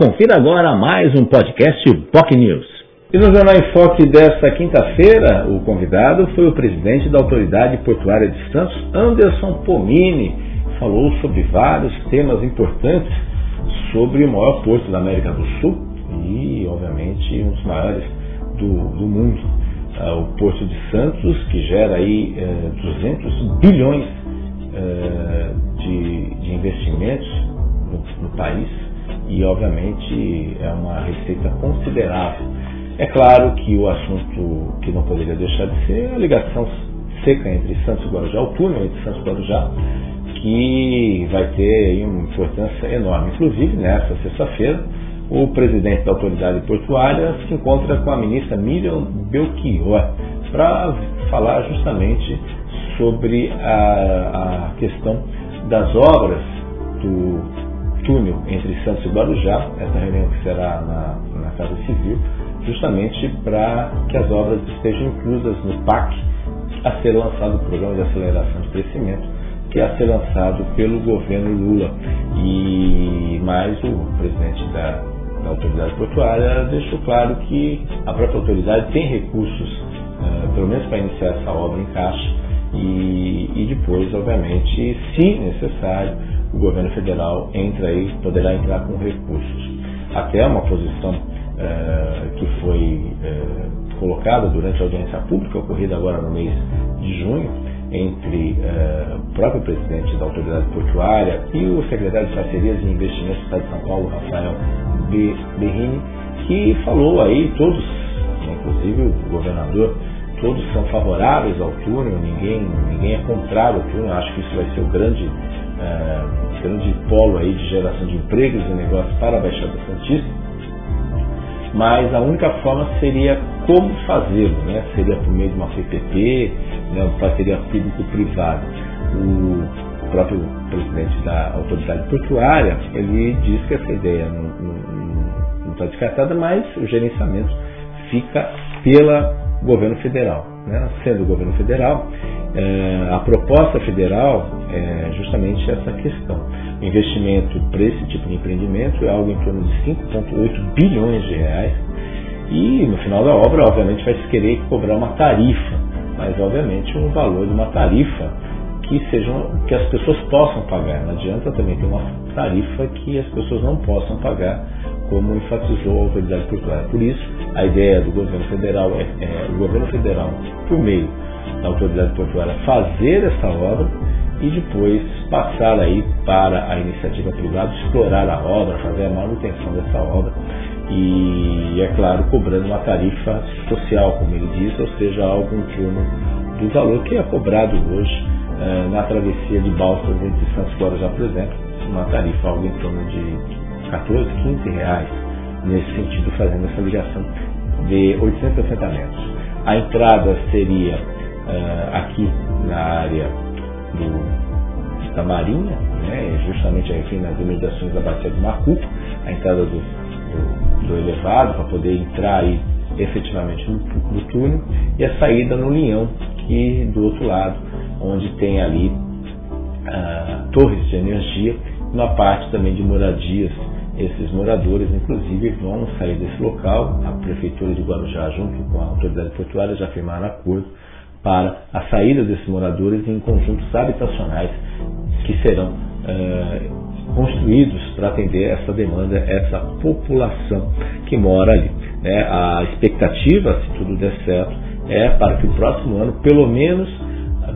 Confira agora mais um podcast POC News. E no Jornal em Foque desta quinta-feira, o convidado foi o presidente da Autoridade Portuária de Santos, Anderson Pomini. Falou sobre vários temas importantes sobre o maior porto da América do Sul e, obviamente, um dos maiores do, do mundo. Uh, o Porto de Santos, que gera aí uh, eh, 200 bilhões uh, de, de investimentos país e, obviamente, é uma receita considerável. É claro que o assunto que não poderia deixar de ser é a ligação seca entre Santos e Guarujá, o túnel entre Santos e Guarujá, que vai ter uma importância enorme. Inclusive, nessa sexta-feira, o presidente da autoridade portuária se encontra com a ministra Miriam Belchior para falar justamente sobre a, a questão das obras do túnel entre Santos e Guarujá, essa reunião que será na, na Casa Civil, justamente para que as obras estejam inclusas no PAC a ser lançado o Programa de Aceleração de Crescimento, que é a ser lançado pelo governo Lula. E mais o presidente da, da autoridade portuária deixou claro que a própria autoridade tem recursos, uh, pelo menos para iniciar essa obra em caixa, e, e depois, obviamente, se necessário, o governo federal entra aí, poderá entrar com recursos. Até uma posição uh, que foi uh, colocada durante a audiência pública ocorrida agora no mês de junho entre uh, o próprio presidente da autoridade portuária e o secretário de Parcerias e Investimentos do Estado de São Paulo, Rafael Berrini, que falou aí, todos, inclusive o governador, todos são favoráveis ao túnel, ninguém, ninguém é contrário ao túnel, acho que isso vai ser o grande é, grande polo aí de geração de empregos e negócios para a Baixada Santista, mas a única forma seria como fazê-lo, né? seria por meio de uma PPP, né? parceria público-privada. O próprio presidente da autoridade portuária, ele diz que essa ideia não está descartada, mas o gerenciamento fica pela governo federal. Né? Sendo o governo federal, é, a proposta federal é justamente essa questão. O investimento para esse tipo de empreendimento é algo em torno de 5,8 bilhões de reais e no final da obra, obviamente, vai se querer cobrar uma tarifa, mas obviamente um valor de uma tarifa que sejam que as pessoas possam pagar. Não adianta também ter uma tarifa que as pessoas não possam pagar, como enfatizou a autoridade portuária. Por isso, a ideia do governo federal é, é o governo federal, por meio da autoridade portuária fazer essa obra e depois passar aí para a iniciativa privada, explorar a obra, fazer a manutenção dessa obra e, é claro, cobrando uma tarifa social, como ele diz, ou seja, algo em torno do valor que é cobrado hoje eh, na travessia de balsas entre Santos Guarujá, por exemplo, uma tarifa algo em torno de 14, 15 reais, nesse sentido, fazendo essa ligação de 860 metros. A entrada seria uh, aqui na área do, da Marinha, né, justamente aqui nas imediações da Bacia do Macuco, a entrada do, do, do elevado para poder entrar aí efetivamente no, no, túnel e a saída no Linhão, que do outro lado, onde tem ali uh, torres de energia, uma parte também de moradias esses moradores, inclusive, vão sair desse local. A Prefeitura de Guarujá, junto com a autoridade portuária, já firmaram acordo para a saída desses moradores em conjuntos habitacionais que serão eh, construídos para atender essa demanda, essa população que mora ali. Né? A expectativa, se tudo der certo, é para que o próximo ano, pelo menos,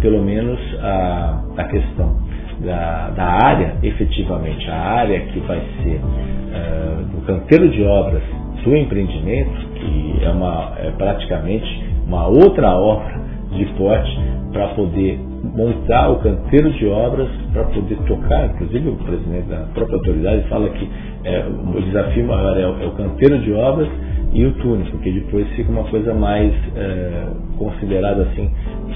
pelo menos a, a questão da, da área, efetivamente, a área que vai ser uh, do canteiro de obras do empreendimento, que é, uma, é praticamente uma outra obra de porte para poder montar o canteiro de obras para poder tocar, inclusive o presidente da própria autoridade fala que é, o desafio maior é, é, o canteiro de obras e o túnel, porque depois fica uma coisa mais é, considerada assim,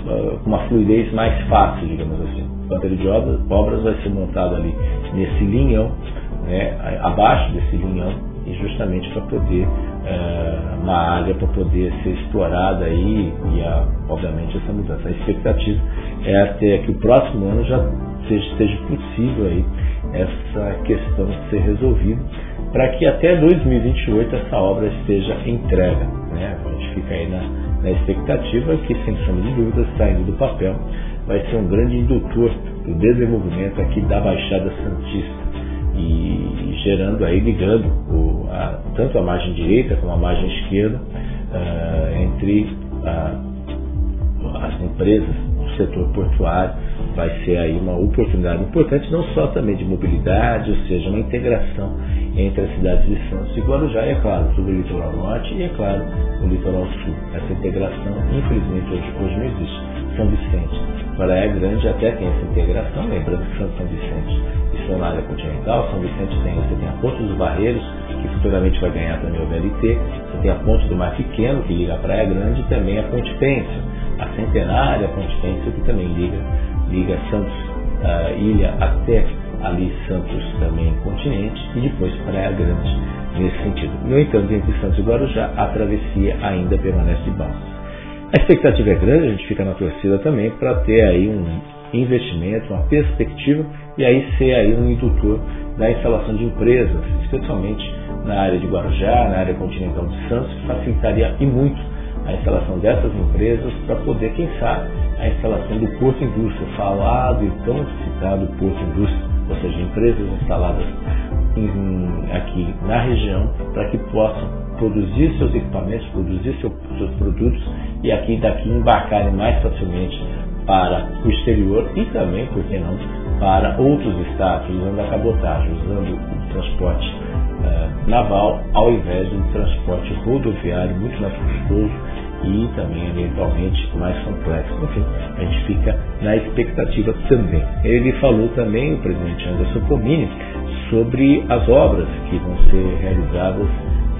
uh, uma fluidez mais fácil, digamos assim. O canteiro de obras, obras vai ser montado ali nesse linhão, né, abaixo desse linhão, e justamente para poder é, uma área para poder ser explorada aí e a, obviamente essa mudança. A expectativa é até que o próximo ano já seja, seja possível aí essa questão ser resolvida para que até 2028 essa obra esteja entregue. Né? A gente fica aí na, na expectativa que, sem sombra de dúvidas, saindo do papel, vai ser um grande indutor do desenvolvimento aqui da Baixada Santista e gerando aí, ligando o, a, tanto a margem direita como a margem esquerda uh, entre as empresas do setor portuário vai ser aí uma oportunidade importante não só também de mobilidade, ou seja, uma integração entre as cidades de Santos e Guarujá, e é claro, sobre o litoral norte e é claro, o litoral sul. Essa integração, infelizmente, hoje, hoje não existe. São Vicente, Praia Grande até tem essa integração, lembrando que São Vicente estão na área continental, São Vicente tem, você tem a Ponte dos Barreiros, que futuramente vai ganhar também o VLT, você tem a Ponte do Mar Pequeno, que liga a Praia Grande, e também a Ponte Pêncil, a Centenária, Ponte Pêncil, que também liga, liga Santos uh, Ilha até ali Santos também continente e depois Praia Grande nesse sentido. No entanto, entre Santos e Guarujá, a travessia ainda permanece de. A expectativa é grande, a gente fica na torcida também para ter aí um investimento, uma perspectiva e aí ser aí um indutor da instalação de empresas, especialmente na área de Guarujá, na área continental de Santos, que facilitaria e muito a instalação dessas empresas para poder, quem sabe, a instalação do Porto Indústria, falado e tão citado Porto Indústria, ou seja, empresas instaladas em, aqui na região para que possam produzir seus equipamentos, produzir seu, seus produtos e aqui daqui embarcarem mais facilmente para o exterior e também, por que não, para outros estados, usando a cabotagem, usando o transporte uh, naval ao invés do transporte rodoviário, muito mais custoso e também eventualmente mais complexo. Enfim, a gente fica na expectativa também. Ele falou também, o presidente Anderson Pomini, sobre as obras que vão ser realizadas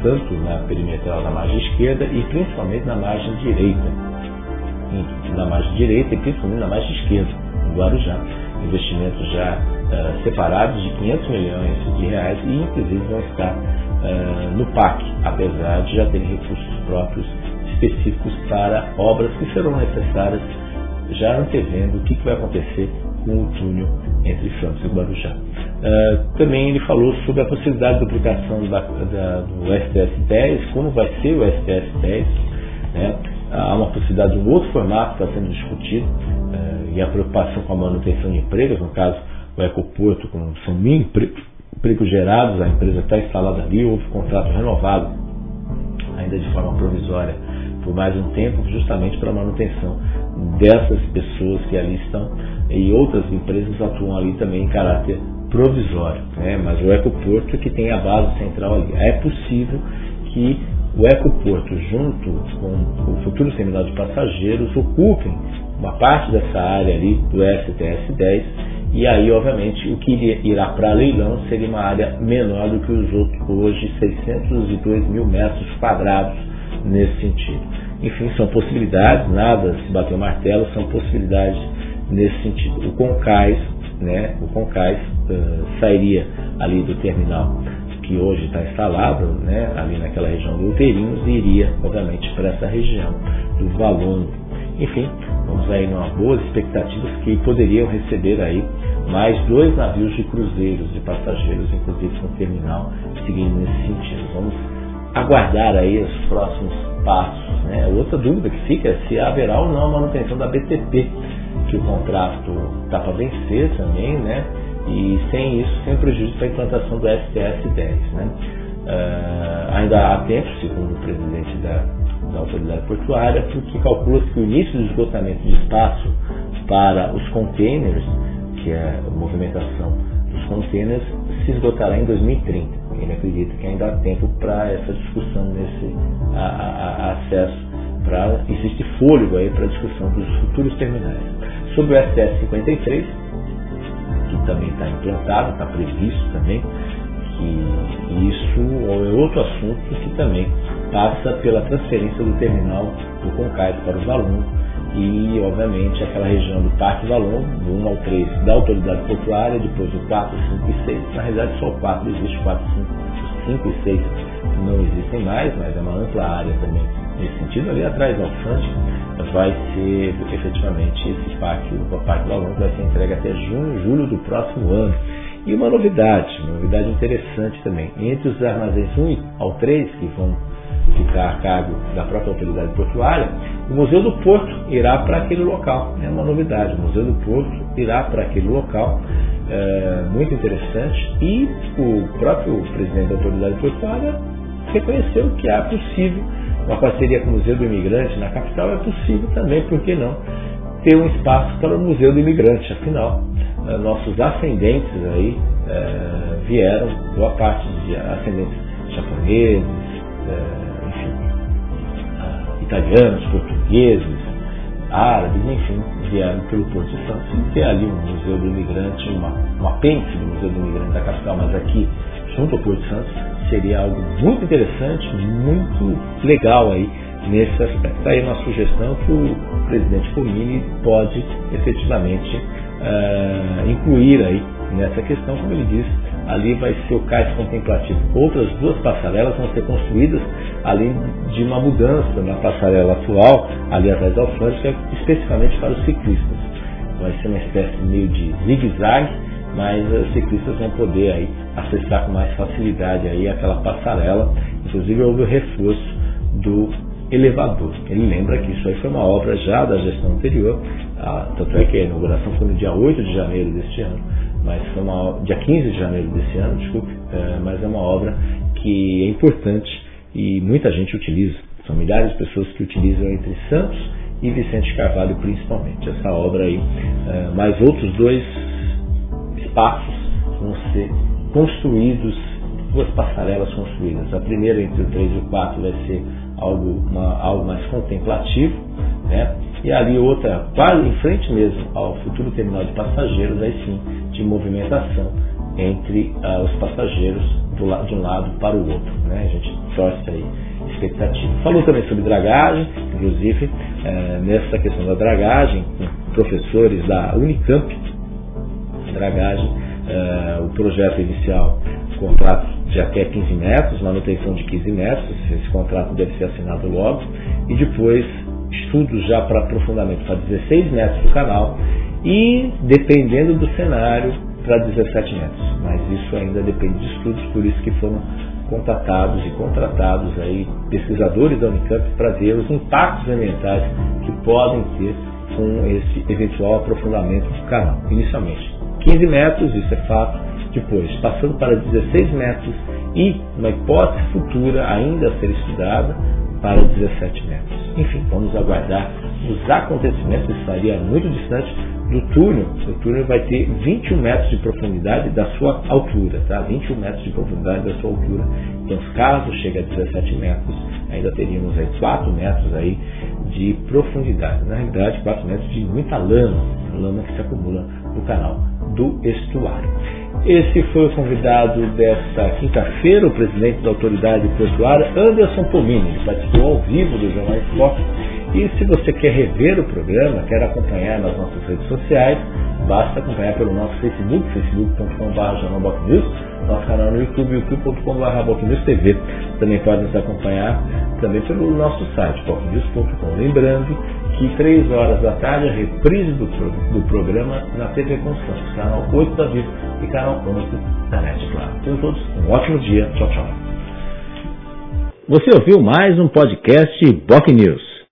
tanto na perimetral da margem esquerda e principalmente na margem direita. Na margem direita e principalmente na margem esquerda, no Guarujá. Investimentos já uh, separados de 500 milhões de reais e inclusive vão estar uh, no PAC, apesar de já terem recursos próprios específicos para obras que serão necessárias, já antevendo o que, vai acontecer com o túnel entre Santos e Guarujá. Uh, também ele falou sobre a possibilidade de duplicação da, da, do STS-10, como vai ser o STS-10. Né? Há uma possibilidade de um outro formato que está sendo discutido uh, e a preocupação com a manutenção de empregos, no caso o Ecoporto, com são mil empregos gerados, a empresa está instalada ali, houve contrato renovado, ainda de forma provisória, por mais um tempo, justamente para manutenção dessas pessoas que ali estão e outras empresas atuam ali também em caráter provisório, né? mas o Ecoporto que tem a base central ali. É possível que o Ecoporto, junto com o futuro terminal de passageiros, ocupem uma parte dessa área ali do STS-10 e aí, obviamente, o que irá para leilão seria uma área menor do que os outros, hoje 602 mil metros quadrados nesse sentido. Enfim, são possibilidades, nada se bater o martelo, são possibilidades nesse sentido. O Concais, né, o Concais uh, sairia ali do terminal que hoje está instalado, né, ali naquela região do Uteirinhos, e iria, obviamente, para essa região do Valongo. Enfim, vamos aí numa boas expectativas que poderiam receber aí mais dois navios de cruzeiros de passageiros, inclusive com terminal, seguindo nesse sentido. Vamos aguardar aí os próximos passos. Né? Outra dúvida que fica é se haverá ou não a manutenção da BTP, que o contrato está para vencer também, né? e sem isso, sem prejuízo para a implantação do STS-10. Né? Uh, ainda há tempo, segundo o presidente da, da autoridade portuária, porque calcula-se que o início do esgotamento de espaço para os containers, que é a movimentação dos containers, se esgotará em 2030. Ele acredita que ainda há tempo para essa discussão nesse a, a, a acesso, para existe fôlego aí para a discussão dos futuros terminais. Sobre o STS 53, que também está implantado, está previsto também, que isso é outro assunto que também passa pela transferência do terminal do Concais para os alunos e, obviamente, aquela região do Parque Valon, do 1 ao 3 da autoridade portuária, depois do 4, 5 e 6. Na realidade, só o 4 existe, 4, 5, 5 e 6 não existem mais, mas é uma ampla área também nesse sentido. Ali atrás da Alfante vai ser efetivamente esse parque, o Parque Valon vai ser entregue até junho, julho do próximo ano. E uma novidade, uma novidade interessante também, entre os armazéns 1 ao 3, que vão ficar a cargo da própria autoridade portuária, o Museu do Porto irá para aquele local. É uma novidade, o Museu do Porto irá para aquele local, é, muito interessante, e o próprio presidente da autoridade portuária reconheceu que é possível, uma parceria com o Museu do Imigrante na capital, é possível também, por que não, ter um espaço para o Museu do Imigrante, afinal, é, nossos ascendentes aí é, vieram, boa parte de ascendentes japoneses, é, italianos, portugueses, árabes, enfim, vieram pelo Porto de Santos. E ter ali um Museu do Imigrante, uma, um apêndice do Museu do Imigrante da capital, mas aqui junto ao Porto de Santos, seria algo muito interessante, muito legal aí nesse aspecto. Está aí uma sugestão que o presidente Comini pode efetivamente uh, incluir aí nessa questão, como ele disse, ali vai ser o cais contemplativo. Outras duas passarelas vão ser construídas além de uma mudança na passarela atual, ali atrás da alfândega, especificamente para os ciclistas. Vai ser uma espécie meio de zigue-zague, mas os ciclistas vão poder aí acessar com mais facilidade aí aquela passarela. Inclusive houve o reforço do elevador. Ele lembra que isso aí foi uma obra já da gestão anterior, a, tanto é que a inauguração foi no dia 8 de janeiro deste ano mas foi uma dia 15 de janeiro desse ano, desculpe, é, mas é uma obra que é importante e muita gente utiliza. São milhares de pessoas que utilizam entre Santos e Vicente Carvalho principalmente. Essa obra aí, é, mais outros dois espaços vão ser construídos, duas passarelas construídas. A primeira entre o 3 e o 4 vai ser algo, uma, algo mais contemplativo, né? E ali outra, quase em frente mesmo ao futuro terminal de passageiros, aí sim, de movimentação entre uh, os passageiros do, de um lado para o outro. Né? A gente torce aí expectativa. Falou também sobre dragagem, inclusive uh, nessa questão da dragagem, com professores da Unicamp, dragagem, uh, o projeto inicial, contrato de até 15 metros, manutenção de 15 metros, esse contrato deve ser assinado logo, e depois estudos já para aprofundamento para 16 metros do canal e, dependendo do cenário, para 17 metros. Mas isso ainda depende de estudos, por isso que foram contatados e contratados aí pesquisadores da Unicamp para ver os impactos ambientais que podem ter com esse eventual aprofundamento do canal. Inicialmente 15 metros, isso é fato, depois passando para 16 metros e, uma hipótese futura ainda a ser estudada, para 17 metros. Enfim, vamos aguardar os acontecimentos, estaria muito distante do túnel. O túnel vai ter 21 metros de profundidade da sua altura, tá? 21 metros de profundidade da sua altura. Então, caso chegue a 17 metros, ainda teríamos aí 4 metros aí de profundidade. Na realidade, 4 metros de muita lama, lama que se acumula no canal do estuário. Esse foi o convidado desta quinta-feira, o presidente da autoridade portuária, Anderson Pomini. Ele participou ao vivo do Jornal Esporte. E se você quer rever o programa, quer acompanhar nas nossas redes sociais, basta acompanhar pelo nosso Facebook, facebook.com.br nosso canal no YouTube, youtube.com.br TV. Também pode nos acompanhar também pelo nosso site, bocnews.com. Lembrando que 3 horas da tarde a reprise do, do programa na TV Constante, canal 8 da Vida e canal 11 da NET Claro. Então todos um ótimo dia. Tchau, tchau. Você ouviu mais um podcast Boc News.